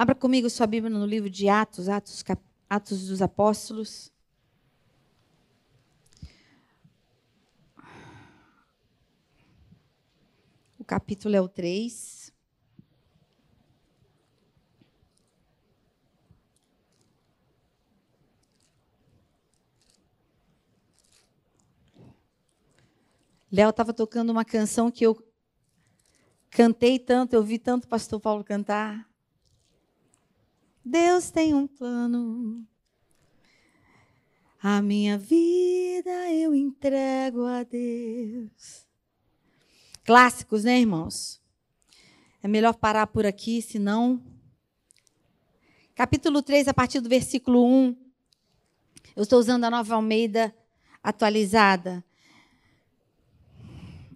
Abra comigo sua Bíblia no livro de Atos, Atos, Atos dos Apóstolos. O capítulo é o 3. Léo estava tocando uma canção que eu cantei tanto, eu vi tanto o pastor Paulo cantar. Deus tem um plano. A minha vida eu entrego a Deus. Clássicos, né, irmãos? É melhor parar por aqui, senão. Capítulo 3, a partir do versículo 1. Eu estou usando a nova Almeida atualizada.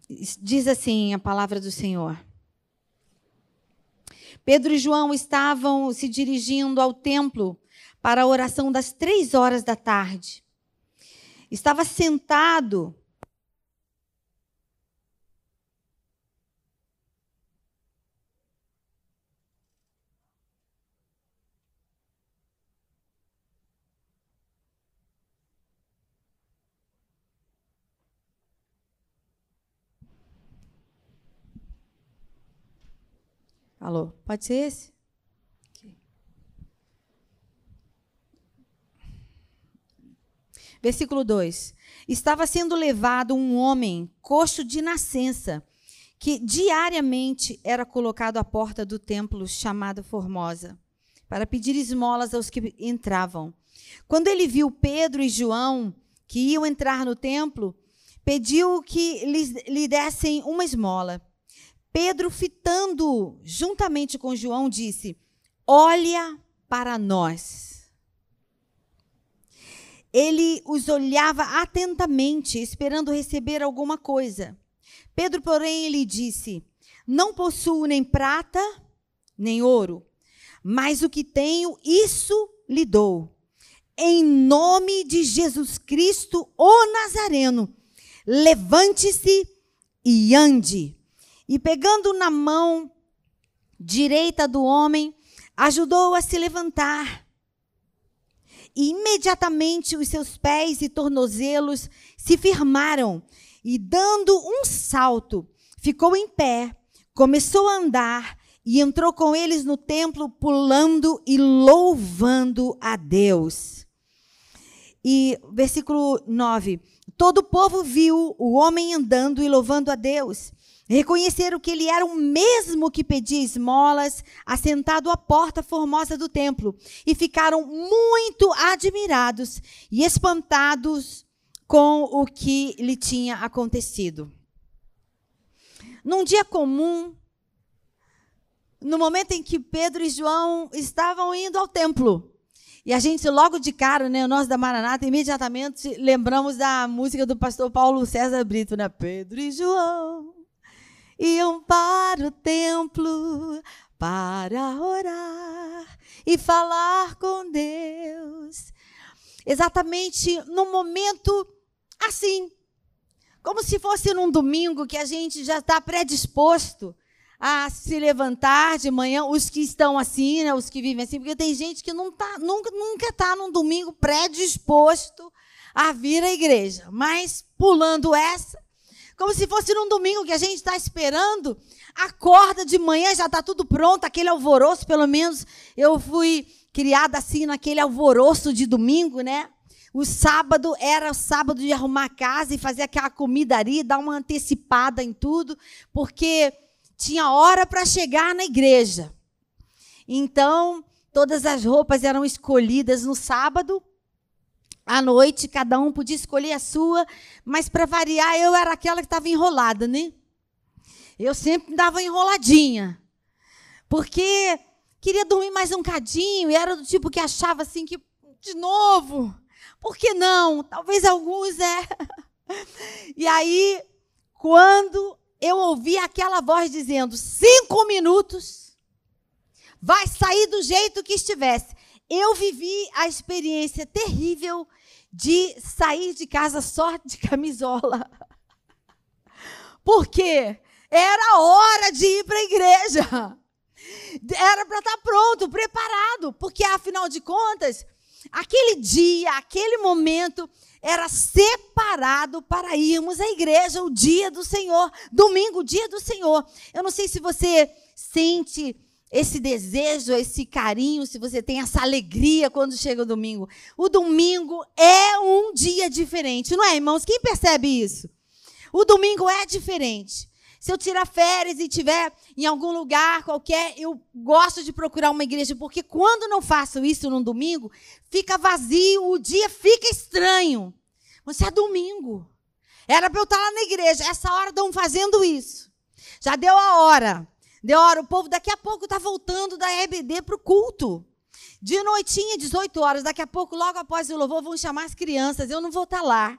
Diz assim a palavra do Senhor. Pedro e João estavam se dirigindo ao templo para a oração das três horas da tarde. Estava sentado Alô, pode ser esse? Versículo 2: Estava sendo levado um homem coxo de nascença, que diariamente era colocado à porta do templo chamado Formosa, para pedir esmolas aos que entravam. Quando ele viu Pedro e João, que iam entrar no templo, pediu que lhes, lhe dessem uma esmola. Pedro, fitando juntamente com João, disse: Olha para nós. Ele os olhava atentamente, esperando receber alguma coisa. Pedro, porém, lhe disse: Não possuo nem prata, nem ouro, mas o que tenho, isso lhe dou. Em nome de Jesus Cristo, o Nazareno, levante-se e ande. E pegando na mão direita do homem, ajudou-o a se levantar. E imediatamente os seus pés e tornozelos se firmaram, e dando um salto, ficou em pé, começou a andar e entrou com eles no templo, pulando e louvando a Deus. E versículo 9: Todo o povo viu o homem andando e louvando a Deus. Reconheceram que ele era o mesmo que pedia esmolas, assentado à porta formosa do templo, e ficaram muito admirados e espantados com o que lhe tinha acontecido. Num dia comum, no momento em que Pedro e João estavam indo ao templo, e a gente, logo de cara, né, nós da Maranata, imediatamente lembramos da música do pastor Paulo César Brito, né? Pedro e João iam para o templo para orar e falar com Deus. Exatamente no momento assim, como se fosse num domingo que a gente já está predisposto a se levantar de manhã, os que estão assim, né, os que vivem assim, porque tem gente que não tá, nunca nunca está num domingo predisposto a vir à igreja, mas pulando essa, como se fosse num domingo que a gente está esperando, acorda de manhã, já está tudo pronto, aquele alvoroço, pelo menos eu fui criada assim naquele alvoroço de domingo, né? O sábado era o sábado de arrumar a casa e fazer aquela comidaria, dar uma antecipada em tudo, porque tinha hora para chegar na igreja. Então, todas as roupas eram escolhidas no sábado à noite, cada um podia escolher a sua, mas para variar, eu era aquela que estava enrolada, né? Eu sempre dava enroladinha. Porque queria dormir mais um cadinho e era do tipo que achava assim que de novo, por que não? Talvez alguns é. E aí, quando eu ouvi aquela voz dizendo cinco minutos, vai sair do jeito que estivesse eu vivi a experiência terrível de sair de casa só de camisola. Porque era hora de ir para a igreja. Era para estar tá pronto, preparado porque afinal de contas, aquele dia, aquele momento era separado para irmos à igreja o dia do Senhor, domingo, dia do Senhor. Eu não sei se você sente esse desejo, esse carinho, se você tem essa alegria quando chega o domingo. O domingo é um dia diferente, não é, irmãos? Quem percebe isso? O domingo é diferente. Se eu tirar férias e tiver em algum lugar qualquer, eu gosto de procurar uma igreja, porque quando não faço isso no domingo, fica vazio, o dia fica estranho. Você é domingo. Era para eu estar lá na igreja. Essa hora estão fazendo isso. Já deu a hora. Deu hora, o povo daqui a pouco está voltando da EBD para o culto. De noitinha, 18 horas, daqui a pouco, logo após o louvor, vão chamar as crianças. Eu não vou estar tá lá.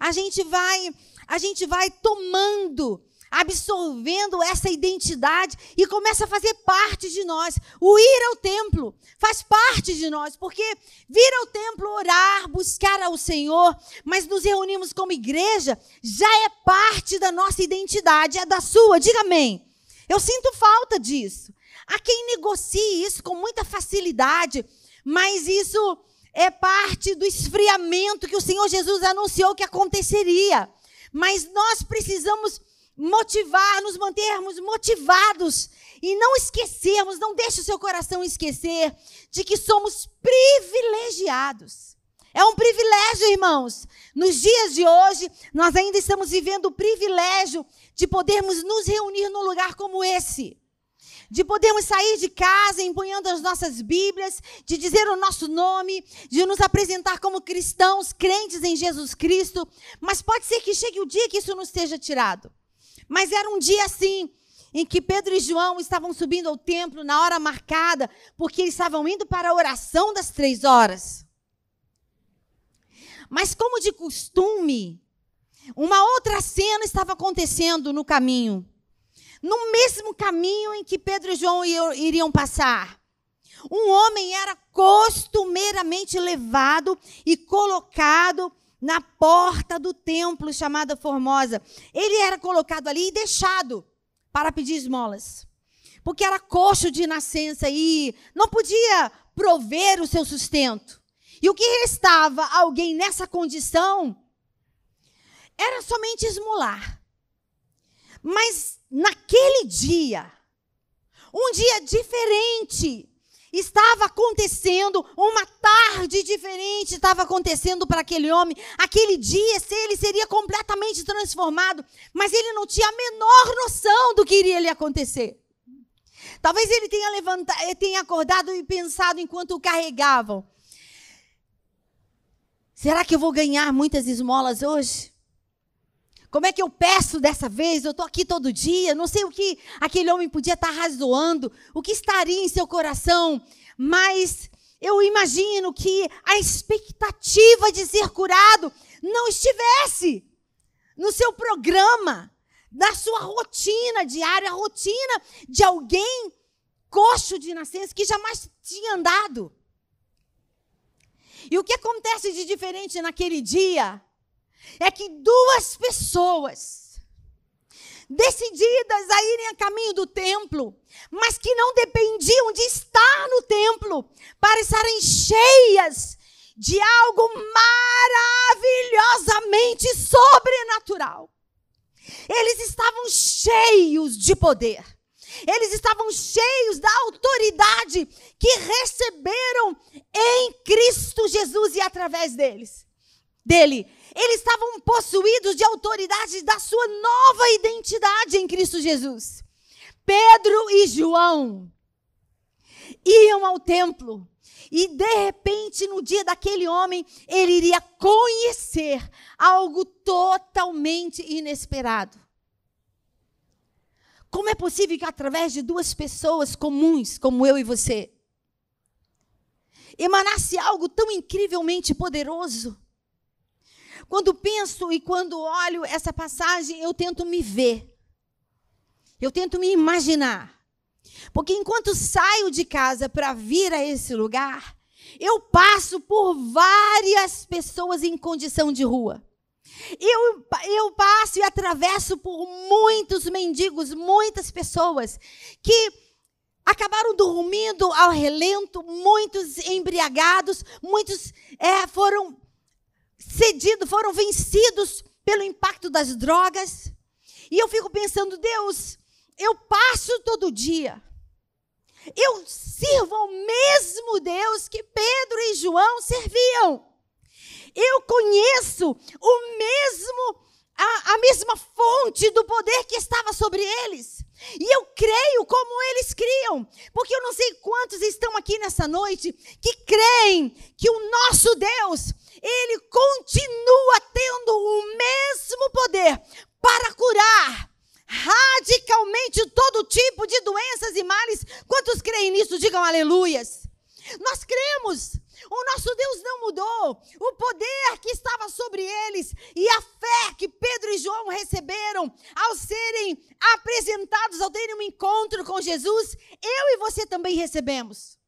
A gente vai, a gente vai tomando, absorvendo essa identidade e começa a fazer parte de nós. O ir ao templo faz parte de nós, porque vir ao templo, orar, buscar ao Senhor, mas nos reunimos como igreja, já é parte da nossa identidade, é da sua. Diga amém. Eu sinto falta disso. Há quem negocie isso com muita facilidade, mas isso é parte do esfriamento que o Senhor Jesus anunciou que aconteceria. Mas nós precisamos motivar, nos mantermos motivados e não esquecermos, não deixe o seu coração esquecer de que somos privilegiados. É um privilégio, irmãos. Nos dias de hoje, nós ainda estamos vivendo o privilégio de podermos nos reunir num lugar como esse. De podermos sair de casa empunhando as nossas Bíblias, de dizer o nosso nome, de nos apresentar como cristãos, crentes em Jesus Cristo. Mas pode ser que chegue o dia que isso nos seja tirado. Mas era um dia assim, em que Pedro e João estavam subindo ao templo na hora marcada, porque eles estavam indo para a oração das três horas. Mas, como de costume, uma outra cena estava acontecendo no caminho. No mesmo caminho em que Pedro e João iriam passar. Um homem era costumeiramente levado e colocado na porta do templo chamada Formosa. Ele era colocado ali e deixado para pedir esmolas. Porque era coxo de nascença e não podia prover o seu sustento. E o que restava alguém nessa condição era somente esmolar. Mas naquele dia, um dia diferente, estava acontecendo, uma tarde diferente estava acontecendo para aquele homem. Aquele dia, ele seria completamente transformado, mas ele não tinha a menor noção do que iria lhe acontecer. Talvez ele tenha levantado, tenha acordado e pensado enquanto o carregavam. Será que eu vou ganhar muitas esmolas hoje? Como é que eu peço dessa vez? Eu estou aqui todo dia, não sei o que aquele homem podia estar razoando, o que estaria em seu coração, mas eu imagino que a expectativa de ser curado não estivesse no seu programa, na sua rotina diária, a rotina de alguém coxo de nascença que jamais tinha andado. E o que acontece de diferente naquele dia é que duas pessoas decididas a irem a caminho do templo, mas que não dependiam de estar no templo para estarem cheias de algo maravilhosamente sobrenatural. Eles estavam cheios de poder. Eles estavam cheios da autoridade que receberam em Cristo Jesus e através deles. Dele, eles estavam possuídos de autoridade da sua nova identidade em Cristo Jesus. Pedro e João iam ao templo e de repente, no dia daquele homem, ele iria conhecer algo totalmente inesperado. Como é possível que através de duas pessoas comuns, como eu e você, emanasse algo tão incrivelmente poderoso? Quando penso e quando olho essa passagem, eu tento me ver. Eu tento me imaginar. Porque enquanto saio de casa para vir a esse lugar, eu passo por várias pessoas em condição de rua. Eu, eu passo e atravesso por muitos mendigos, muitas pessoas que acabaram dormindo ao relento, muitos embriagados, muitos é, foram cedidos, foram vencidos pelo impacto das drogas. E eu fico pensando, Deus, eu passo todo dia. Eu sirvo ao mesmo Deus que Pedro e João serviam. Eu conheço o mesmo a, a mesma fonte do poder que estava sobre eles. E eu creio como eles criam, porque eu não sei quantos estão aqui nessa noite que creem que o nosso Deus, ele continua tendo o mesmo poder para curar radicalmente todo tipo de doenças e males. Quantos creem nisso? Digam aleluias. Nós cremos. O nosso Deus não mudou. O poder que estava sobre eles e a fé que Pedro e João receberam ao serem apresentados, ao terem um encontro com Jesus, eu e você também recebemos.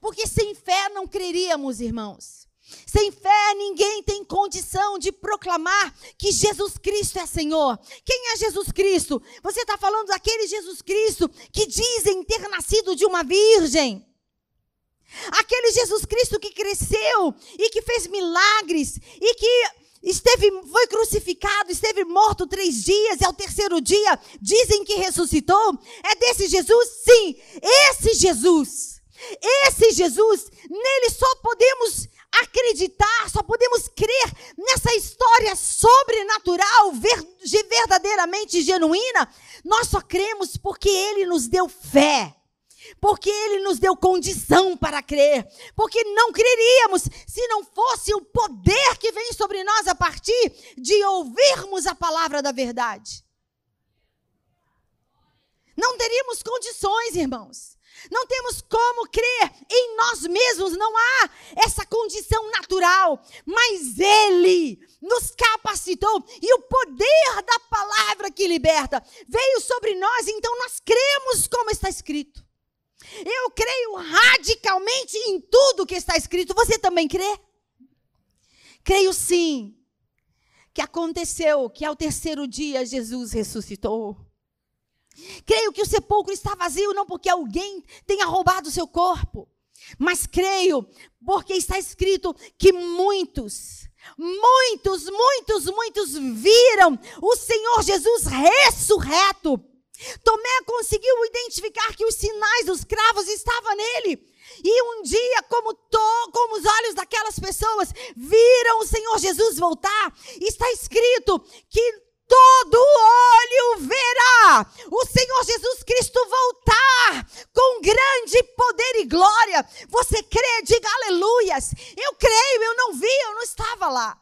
Porque sem fé não creríamos, irmãos. Sem fé, ninguém tem condição de proclamar que Jesus Cristo é Senhor. Quem é Jesus Cristo? Você está falando daquele Jesus Cristo que dizem ter nascido de uma virgem. Aquele Jesus Cristo que cresceu e que fez milagres e que esteve, foi crucificado, esteve morto três dias e ao terceiro dia dizem que ressuscitou. É desse Jesus? Sim, esse Jesus. Esse Jesus, nele só podemos acreditar, só podemos crer nessa história sobrenatural, verdadeiramente genuína. Nós só cremos porque ele nos deu fé porque Ele nos deu condição para crer, porque não creríamos se não fosse o poder que vem sobre nós a partir de ouvirmos a palavra da verdade. Não teríamos condições, irmãos. Não temos como crer em nós mesmos, não há essa condição natural, mas Ele nos capacitou e o poder da palavra que liberta veio sobre nós, então nós cremos como está escrito. Eu creio radicalmente em tudo que está escrito. Você também crê? Creio sim que aconteceu que ao terceiro dia Jesus ressuscitou. Creio que o sepulcro está vazio não porque alguém tenha roubado o seu corpo, mas creio porque está escrito que muitos, muitos, muitos, muitos viram o Senhor Jesus ressurreto Tomé conseguiu identificar que os sinais dos cravos estavam nele. E um dia, como, to, como os olhos daquelas pessoas viram o Senhor Jesus voltar, está escrito que todo olho verá o Senhor Jesus Cristo voltar com grande poder e glória. Você crê? Diga aleluias. Eu creio, eu não vi, eu não estava lá.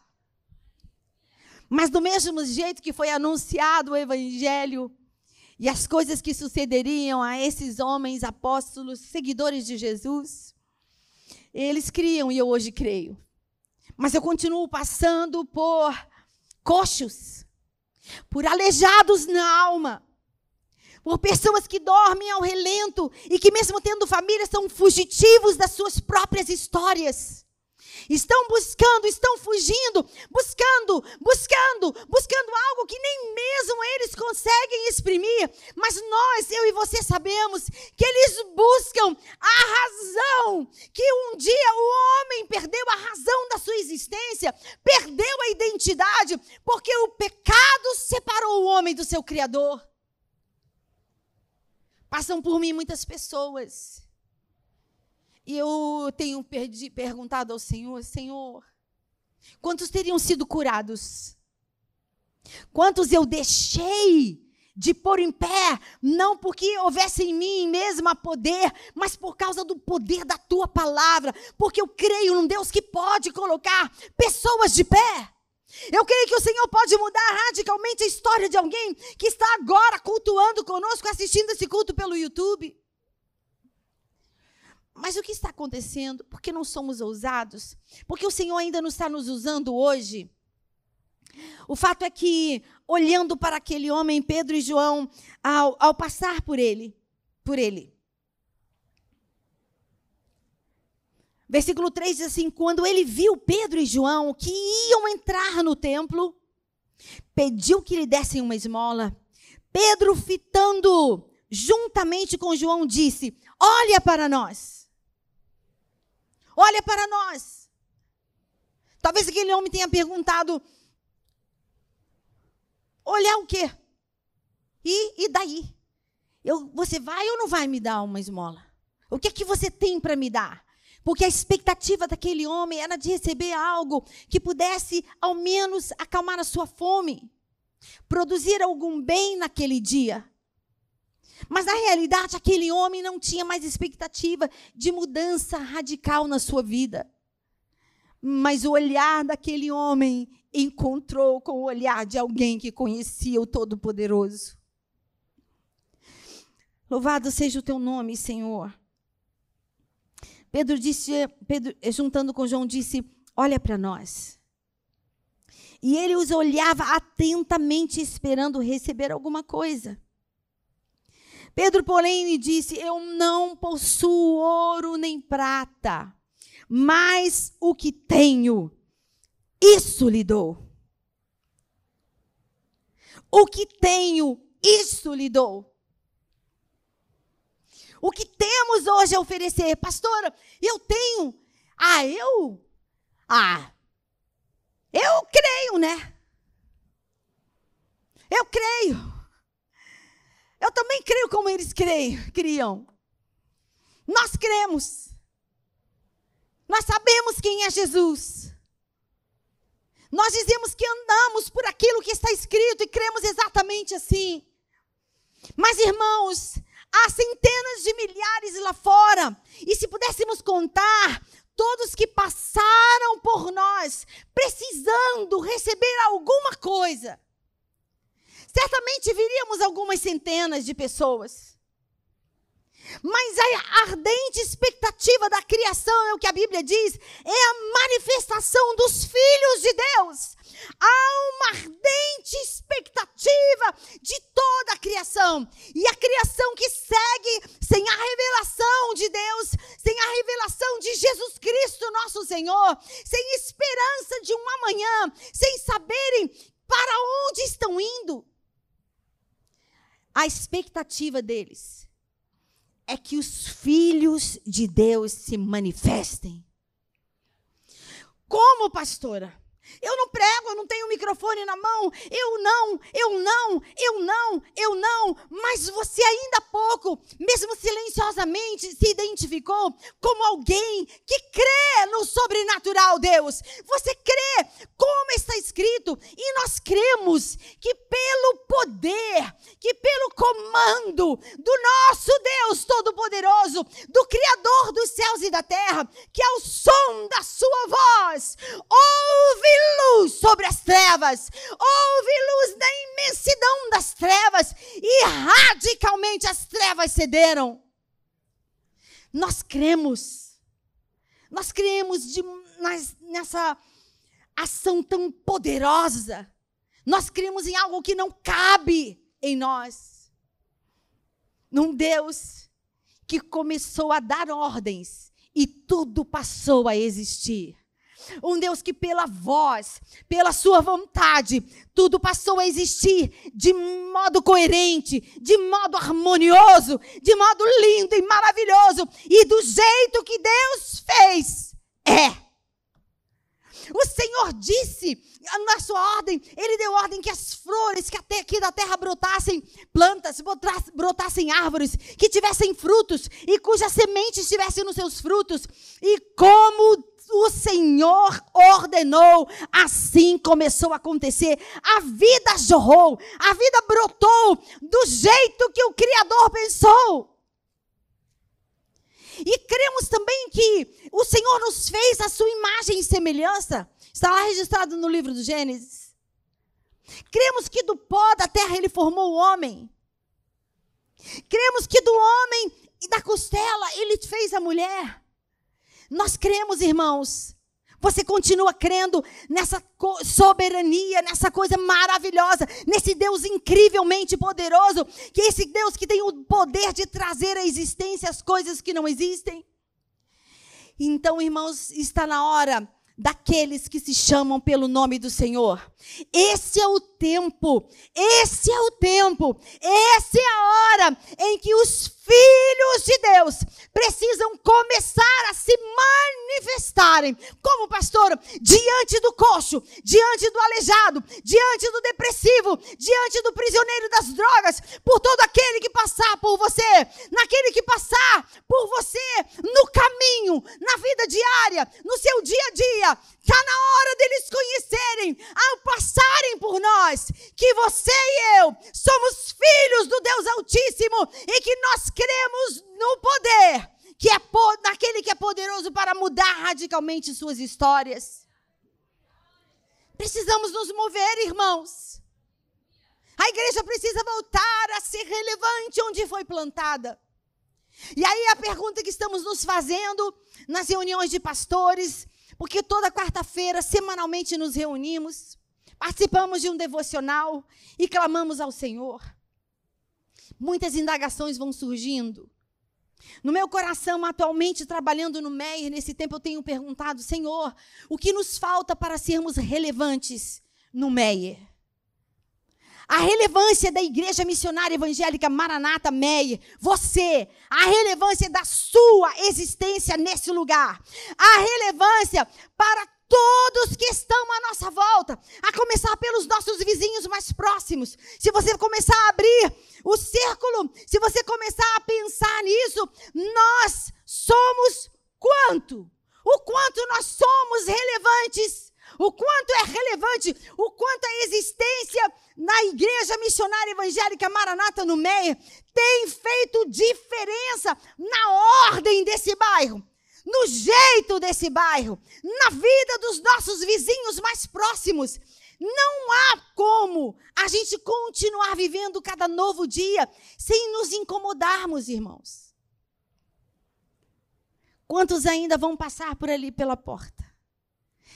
Mas do mesmo jeito que foi anunciado o evangelho, e as coisas que sucederiam a esses homens apóstolos, seguidores de Jesus, eles criam e eu hoje creio. Mas eu continuo passando por coxos, por aleijados na alma, por pessoas que dormem ao relento e que, mesmo tendo família, são fugitivos das suas próprias histórias. Estão buscando, estão fugindo, buscando, buscando, buscando algo que nem mesmo eles conseguem exprimir. Mas nós, eu e você sabemos que eles buscam a razão, que um dia o homem perdeu a razão da sua existência, perdeu a identidade, porque o pecado separou o homem do seu criador. Passam por mim muitas pessoas e eu tenho perdi, perguntado ao Senhor: Senhor, quantos teriam sido curados? Quantos eu deixei de pôr em pé, não porque houvesse em mim mesma poder, mas por causa do poder da tua palavra, porque eu creio num Deus que pode colocar pessoas de pé. Eu creio que o Senhor pode mudar radicalmente a história de alguém que está agora cultuando conosco, assistindo esse culto pelo YouTube. Mas o que está acontecendo? Por que não somos ousados? Porque o Senhor ainda não está nos usando hoje. O fato é que, olhando para aquele homem, Pedro e João, ao, ao passar por ele, por ele. Versículo 3 diz assim: Quando ele viu Pedro e João que iam entrar no templo, pediu que lhe dessem uma esmola. Pedro, fitando juntamente com João, disse: Olha para nós. Olha para nós. Talvez aquele homem tenha perguntado: Olhar o quê? E, e daí? Eu, você vai ou não vai me dar uma esmola? O que é que você tem para me dar? Porque a expectativa daquele homem era de receber algo que pudesse, ao menos, acalmar a sua fome, produzir algum bem naquele dia. Mas na realidade, aquele homem não tinha mais expectativa de mudança radical na sua vida. Mas o olhar daquele homem encontrou com o olhar de alguém que conhecia o Todo-Poderoso. Louvado seja o teu nome, Senhor. Pedro disse, Pedro, juntando com João, disse: Olha para nós. E ele os olhava atentamente, esperando receber alguma coisa. Pedro, porém, lhe disse: Eu não possuo ouro nem prata, mas o que tenho, isso lhe dou. O que tenho, isso lhe dou. O que temos hoje a oferecer, pastora, eu tenho. Ah, eu? Ah, eu creio, né? Eu creio. Eu também creio como eles creem, criam. Nós cremos. Nós sabemos quem é Jesus. Nós dizemos que andamos por aquilo que está escrito e cremos exatamente assim. Mas, irmãos, há centenas de milhares lá fora. E se pudéssemos contar todos que passaram por nós, precisando receber alguma coisa, certamente viríamos algumas centenas de pessoas. Mas a ardente expectativa da criação, é o que a Bíblia diz, é a manifestação dos filhos de Deus. Há uma ardente expectativa de toda a criação. E a criação que segue sem a revelação de Deus, sem a revelação de Jesus Cristo, nosso Senhor, sem esperança de um amanhã, sem saberem para onde estão indo a expectativa deles é que os filhos de Deus se manifestem. Como, pastora? Eu não prego, eu não tenho microfone na mão. Eu não, eu não, eu não, eu não. Mas você ainda há pouco, mesmo silenciosamente, se identificou como alguém que crê no sobrenatural, Deus. Você crê como está escrito. E nós cremos que pelo poder, que pelo comando do nosso Deus Todo-Poderoso, do Criador dos céus e da terra, que ao som da sua voz, ouve luz sobre as trevas, houve luz na imensidão das trevas e radicalmente as trevas cederam. Nós cremos, nós cremos de, nas, nessa ação tão poderosa, nós cremos em algo que não cabe em nós, num Deus que começou a dar ordens e tudo passou a existir. Um Deus que, pela voz, pela sua vontade, tudo passou a existir de modo coerente, de modo harmonioso, de modo lindo e maravilhoso. E do jeito que Deus fez, é. O Senhor disse na sua ordem, Ele deu ordem que as flores que até aqui da terra brotassem plantas, brotassem árvores, que tivessem frutos e cujas sementes estivessem nos seus frutos. E como o Senhor ordenou, assim começou a acontecer. A vida jorrou, a vida brotou do jeito que o Criador pensou. E cremos também que o Senhor nos fez a sua imagem e semelhança. Está lá registrado no livro do Gênesis. Cremos que do pó da terra ele formou o homem. Cremos que do homem e da costela ele fez a mulher. Nós cremos, irmãos. Você continua crendo nessa soberania, nessa coisa maravilhosa, nesse Deus incrivelmente poderoso, que é esse Deus que tem o poder de trazer à existência as coisas que não existem? Então, irmãos, está na hora daqueles que se chamam pelo nome do Senhor. Esse é o tempo, esse é o tempo, essa é a hora em que os filhos de Deus precisam começar a se manifestarem. Como pastor, diante do coxo, diante do aleijado, diante do depressivo, diante do prisioneiro das drogas, por todo aquele que passar por você, naquele que passar por você no caminho, na vida diária, no seu dia a dia. Está na hora deles conhecerem, ao passarem por nós, que você e eu somos Altíssimo e que nós cremos no poder, que é naquele que é poderoso para mudar radicalmente suas histórias. Precisamos nos mover, irmãos. A igreja precisa voltar a ser relevante onde foi plantada. E aí a pergunta que estamos nos fazendo nas reuniões de pastores, porque toda quarta-feira, semanalmente, nos reunimos, participamos de um devocional e clamamos ao Senhor. Muitas indagações vão surgindo. No meu coração, atualmente trabalhando no MEIR, nesse tempo eu tenho perguntado, Senhor, o que nos falta para sermos relevantes no MEIR? A relevância da Igreja Missionária Evangélica Maranata Meyer, você, a relevância da sua existência nesse lugar, a relevância para todos que estão à nossa volta, a começar pelos nossos vizinhos mais próximos. Se você começar a abrir o círculo, se você começar a pensar nisso, nós somos quanto? O quanto nós somos relevantes, o quanto é relevante, o quanto a existência na Igreja Missionária Evangélica Maranata no Meia tem feito diferença na ordem desse bairro no jeito desse bairro, na vida dos nossos vizinhos mais próximos. Não há como a gente continuar vivendo cada novo dia sem nos incomodarmos, irmãos. Quantos ainda vão passar por ali pela porta?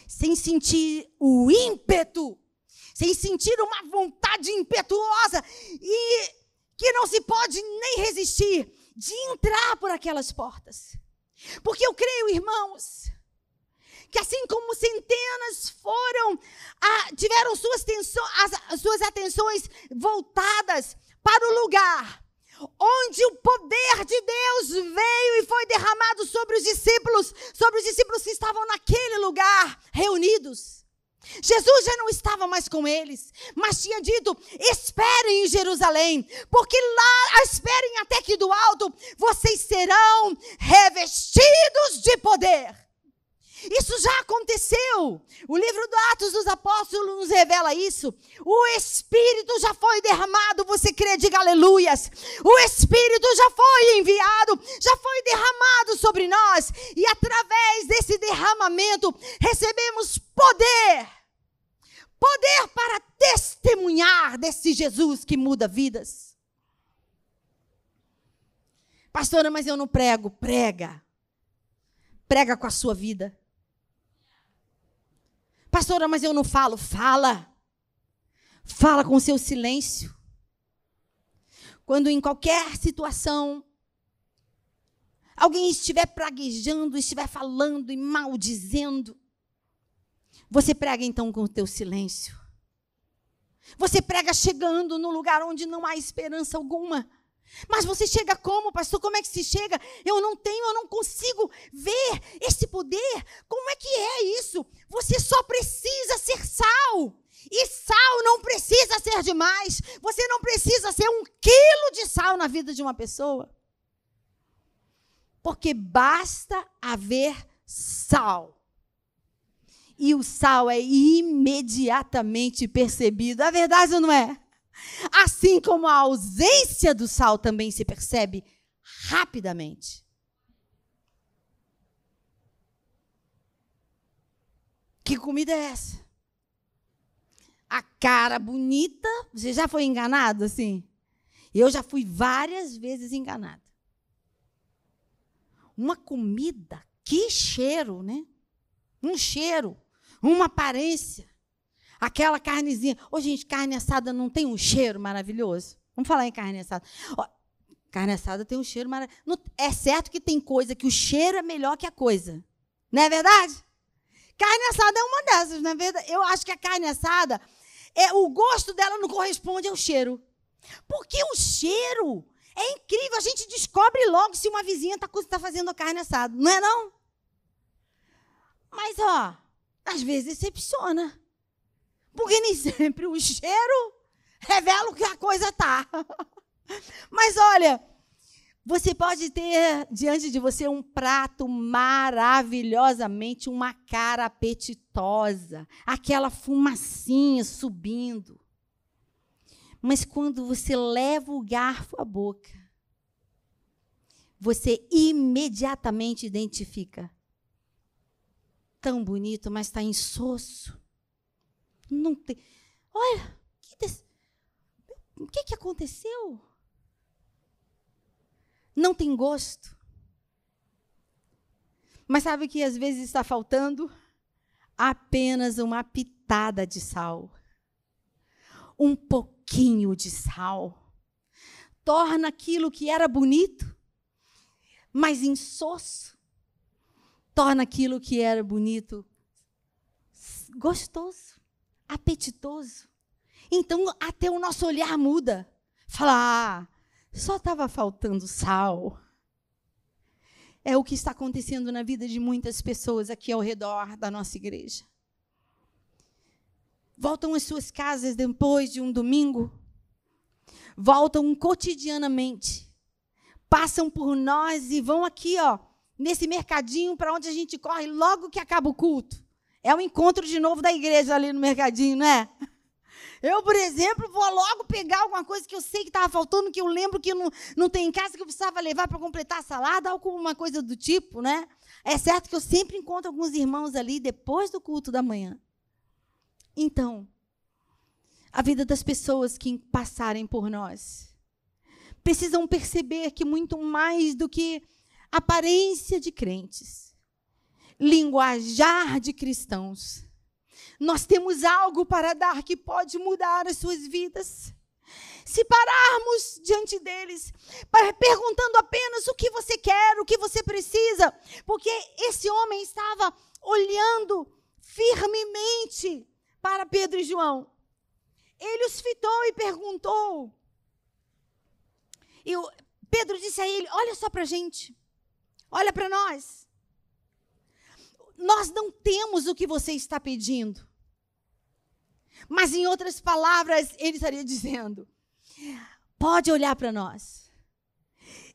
Sem sentir o ímpeto, sem sentir uma vontade impetuosa e que não se pode nem resistir de entrar por aquelas portas. Porque eu creio, irmãos, que assim como centenas foram, ah, tiveram suas, tensões, as, suas atenções voltadas para o lugar onde o poder de Deus veio e foi derramado sobre os discípulos, sobre os discípulos que estavam naquele lugar reunidos. Jesus já não estava mais com eles, mas tinha dito: esperem em Jerusalém, porque lá, esperem até que do alto vocês serão revestidos de poder. Isso já aconteceu. O livro do Atos dos Apóstolos nos revela isso. O Espírito já foi derramado. Você crê, diga aleluias. O Espírito já foi enviado, já foi derramado sobre nós. E através desse derramamento recebemos poder poder para testemunhar desse Jesus que muda vidas. Pastora, mas eu não prego. Prega. Prega com a sua vida. Pastora, mas eu não falo. Fala. Fala com o seu silêncio. Quando em qualquer situação alguém estiver praguejando, estiver falando e maldizendo, você prega então com o teu silêncio. Você prega chegando no lugar onde não há esperança alguma. Mas você chega como, pastor? Como é que se chega? Eu não tenho, eu não consigo ver esse poder. Como é que é isso? Você só precisa ser sal. E sal não precisa ser demais. Você não precisa ser um quilo de sal na vida de uma pessoa. Porque basta haver sal e o sal é imediatamente percebido. A verdade não é? Assim como a ausência do sal também se percebe rapidamente. Que comida é essa? A cara bonita. Você já foi enganado assim? Eu já fui várias vezes enganada. Uma comida, que cheiro, né? Um cheiro uma aparência. Aquela carnezinha. Ô, gente, carne assada não tem um cheiro maravilhoso? Vamos falar em carne assada. Carne assada tem um cheiro maravilhoso. É certo que tem coisa que o cheiro é melhor que a coisa. Não é verdade? Carne assada é uma dessas, na é verdade. Eu acho que a carne assada, é, o gosto dela não corresponde ao cheiro. Porque o cheiro é incrível. A gente descobre logo se uma vizinha está tá fazendo a carne assada. Não é não? Mas, ó, às vezes decepciona. Porque nem sempre o cheiro revela o que a coisa tá. Mas olha, você pode ter diante de você um prato maravilhosamente, uma cara apetitosa, aquela fumacinha subindo. Mas quando você leva o garfo à boca, você imediatamente identifica. Tão bonito, mas está insosso. Não tem. Olha, o que, que aconteceu? não tem gosto. Mas sabe que às vezes está faltando? Apenas uma pitada de sal. Um pouquinho de sal. Torna aquilo que era bonito, mas insosso. Torna aquilo que era bonito gostoso, apetitoso. Então, até o nosso olhar muda. Fala, ah, só estava faltando sal. É o que está acontecendo na vida de muitas pessoas aqui ao redor da nossa igreja. Voltam às suas casas depois de um domingo, voltam cotidianamente, passam por nós e vão aqui, ó, nesse mercadinho para onde a gente corre logo que acaba o culto. É o encontro de novo da igreja ali no mercadinho, não é? Eu, por exemplo, vou logo pegar alguma coisa que eu sei que estava faltando, que eu lembro que não, não tem em casa, que eu precisava levar para completar a salada, alguma coisa do tipo, né? É certo que eu sempre encontro alguns irmãos ali depois do culto da manhã. Então, a vida das pessoas que passarem por nós precisam perceber que muito mais do que aparência de crentes, linguajar de cristãos, nós temos algo para dar que pode mudar as suas vidas. Se pararmos diante deles, perguntando apenas o que você quer, o que você precisa, porque esse homem estava olhando firmemente para Pedro e João. Ele os fitou e perguntou. E Pedro disse a ele: Olha só para a gente, olha para nós nós não temos o que você está pedindo. Mas, em outras palavras, ele estaria dizendo: pode olhar para nós.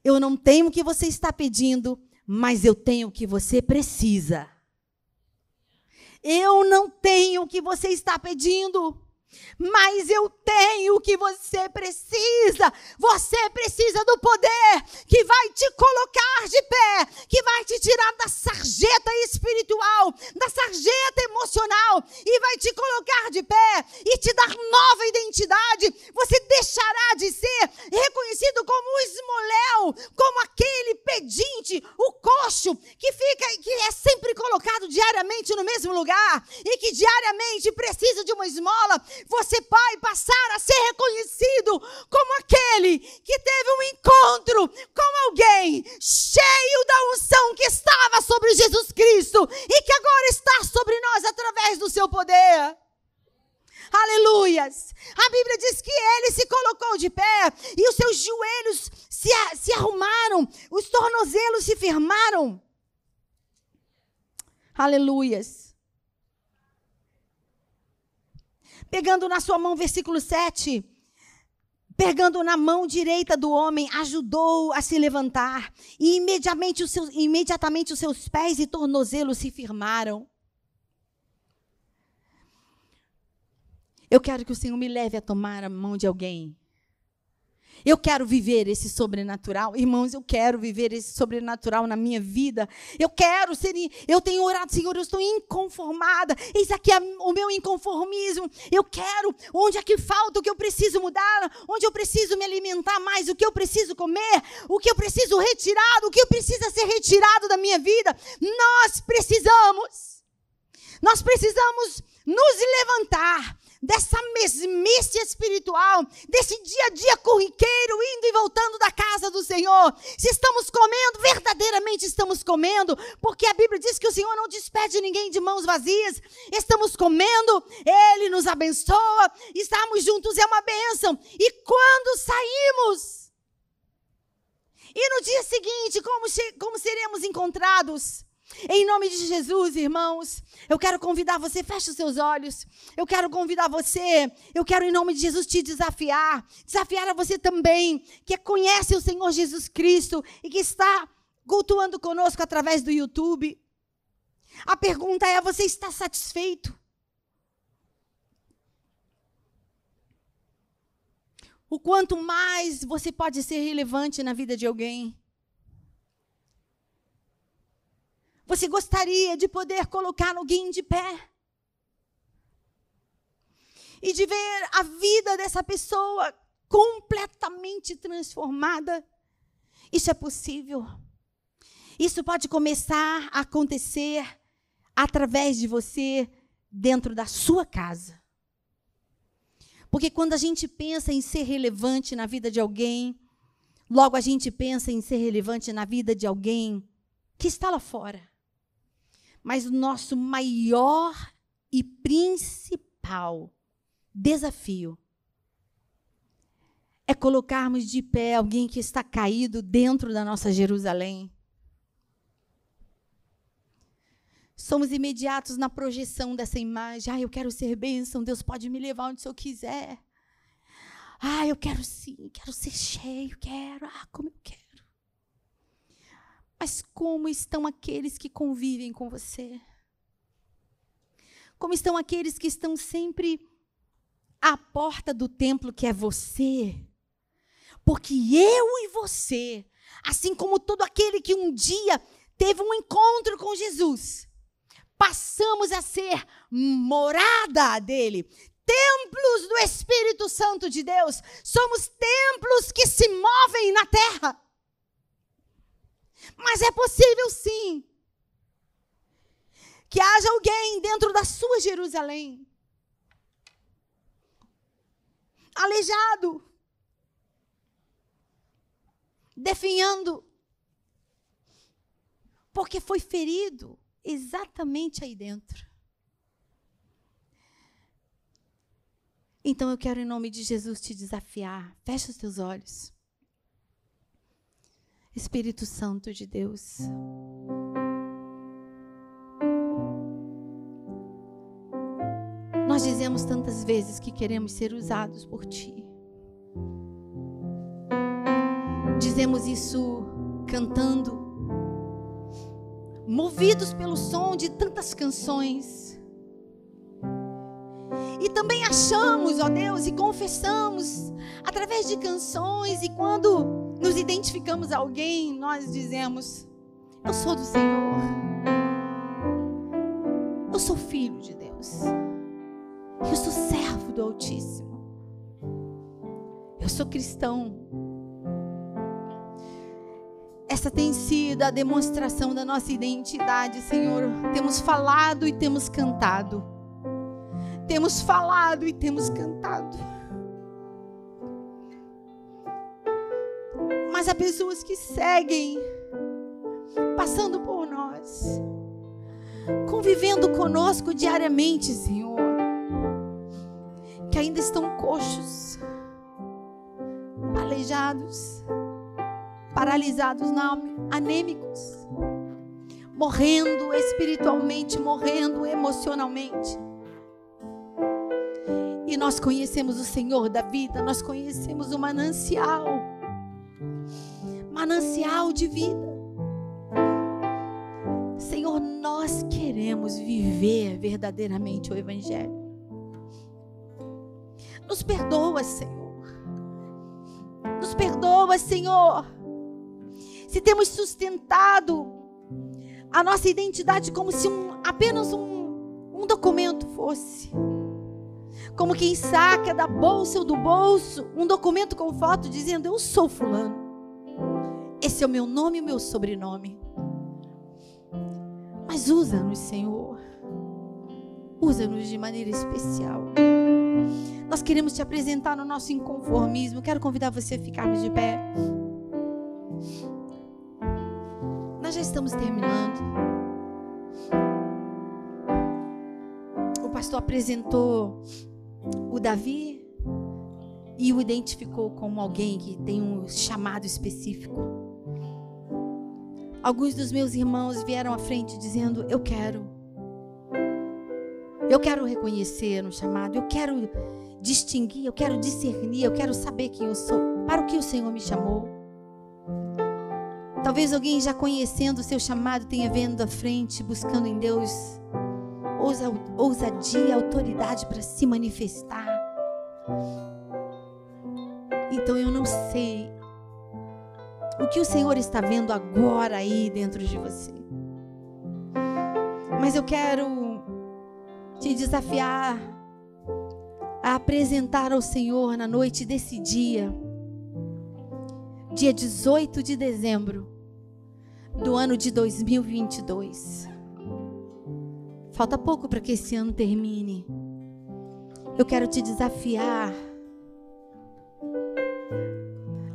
Eu não tenho o que você está pedindo, mas eu tenho o que você precisa. Eu não tenho o que você está pedindo, mas eu tenho o que você precisa. Você precisa do poder que vai te colocar de pé, que vai te tirar da sarjeta espiritual, da sarjeta emocional e vai te colocar de pé e te dar nova identidade. Você deixará de ser reconhecido como o esmoléu, como aquele pedinte, o coxo que fica que é sempre colocado diariamente no mesmo lugar e que diariamente precisa de uma esmola você vai passar a ser reconhecido como aquele que teve um encontro com alguém cheio da unção que estava sobre Jesus Cristo e que agora está sobre nós através do seu poder. Aleluias! A Bíblia diz que ele se colocou de pé e os seus joelhos se, se arrumaram, os tornozelos se firmaram. Aleluias! Pegando na sua mão, versículo 7. Pegando na mão direita do homem, ajudou a se levantar, e imediatamente os seus, imediatamente os seus pés e tornozelos se firmaram. Eu quero que o Senhor me leve a tomar a mão de alguém eu quero viver esse sobrenatural. Irmãos, eu quero viver esse sobrenatural na minha vida. Eu quero ser. Eu tenho orado, Senhor, eu estou inconformada. Eis aqui o meu inconformismo. Eu quero. Onde é que falta o que eu preciso mudar? Onde eu preciso me alimentar mais? O que eu preciso comer? O que eu preciso retirar? O que precisa ser retirado da minha vida? Nós precisamos. Nós precisamos nos levantar dessa mesmice espiritual, desse dia a dia corriqueiro, indo e voltando da casa do Senhor. Se estamos comendo, verdadeiramente estamos comendo, porque a Bíblia diz que o Senhor não despede ninguém de mãos vazias. Estamos comendo, Ele nos abençoa, estamos juntos, é uma bênção. E quando saímos, e no dia seguinte, como, como seremos encontrados? Em nome de Jesus, irmãos, eu quero convidar você, feche os seus olhos. Eu quero convidar você, eu quero em nome de Jesus te desafiar, desafiar a você também, que conhece o Senhor Jesus Cristo e que está cultuando conosco através do YouTube. A pergunta é: você está satisfeito? O quanto mais você pode ser relevante na vida de alguém? Você gostaria de poder colocar alguém de pé? E de ver a vida dessa pessoa completamente transformada? Isso é possível. Isso pode começar a acontecer através de você dentro da sua casa. Porque quando a gente pensa em ser relevante na vida de alguém, logo a gente pensa em ser relevante na vida de alguém que está lá fora. Mas o nosso maior e principal desafio é colocarmos de pé alguém que está caído dentro da nossa Jerusalém. Somos imediatos na projeção dessa imagem. Ah, eu quero ser bênção, Deus pode me levar onde eu quiser. Ah, eu quero sim, quero ser cheio, quero. Ah, como eu quero. Mas como estão aqueles que convivem com você? Como estão aqueles que estão sempre à porta do templo que é você? Porque eu e você, assim como todo aquele que um dia teve um encontro com Jesus, passamos a ser morada dele, templos do Espírito Santo de Deus. Somos templos que se movem na terra. Mas é possível sim que haja alguém dentro da sua Jerusalém aleijado, definhando, porque foi ferido exatamente aí dentro. Então eu quero, em nome de Jesus, te desafiar. Feche os teus olhos. Espírito Santo de Deus. Nós dizemos tantas vezes que queremos ser usados por Ti. Dizemos isso cantando, movidos pelo som de tantas canções. E também achamos, ó Deus, e confessamos através de canções, e quando nos identificamos a alguém, nós dizemos: Eu sou do Senhor. Eu sou filho de Deus. Eu sou servo do Altíssimo. Eu sou cristão. Essa tem sido a demonstração da nossa identidade, Senhor. Temos falado e temos cantado. Temos falado e temos cantado. Mas há pessoas que seguem passando por nós, convivendo conosco diariamente, Senhor, que ainda estão coxos, aleijados, paralisados, anêmicos, morrendo espiritualmente, morrendo emocionalmente. E nós conhecemos o Senhor da vida, nós conhecemos o manancial manancial de vida. Senhor, nós queremos viver verdadeiramente o Evangelho. Nos perdoa, Senhor. Nos perdoa, Senhor. Se temos sustentado a nossa identidade como se um, apenas um, um documento fosse. Como quem saca da bolsa ou do bolso um documento com foto dizendo: Eu sou Fulano. Esse é o meu nome e o meu sobrenome. Mas usa-nos, Senhor. Usa-nos de maneira especial. Nós queremos te apresentar no nosso inconformismo. Quero convidar você a ficarmos de pé. Nós já estamos terminando. O pastor apresentou o Davi e o identificou como alguém que tem um chamado específico. Alguns dos meus irmãos vieram à frente dizendo: Eu quero. Eu quero reconhecer no chamado, eu quero distinguir, eu quero discernir, eu quero saber quem eu sou, para o que o Senhor me chamou. Talvez alguém já conhecendo o seu chamado tenha vindo à frente, buscando em Deus ousadia, autoridade para se manifestar. Então eu não sei o que o Senhor está vendo agora aí dentro de você. Mas eu quero te desafiar a apresentar ao Senhor na noite desse dia, dia 18 de dezembro do ano de 2022. Falta pouco para que esse ano termine. Eu quero te desafiar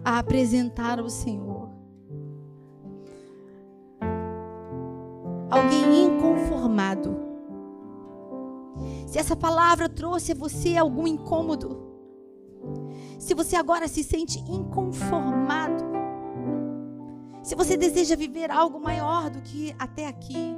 a apresentar ao Senhor alguém inconformado. Se essa palavra trouxe a você algum incômodo, se você agora se sente inconformado, se você deseja viver algo maior do que até aqui,